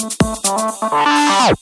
Oh,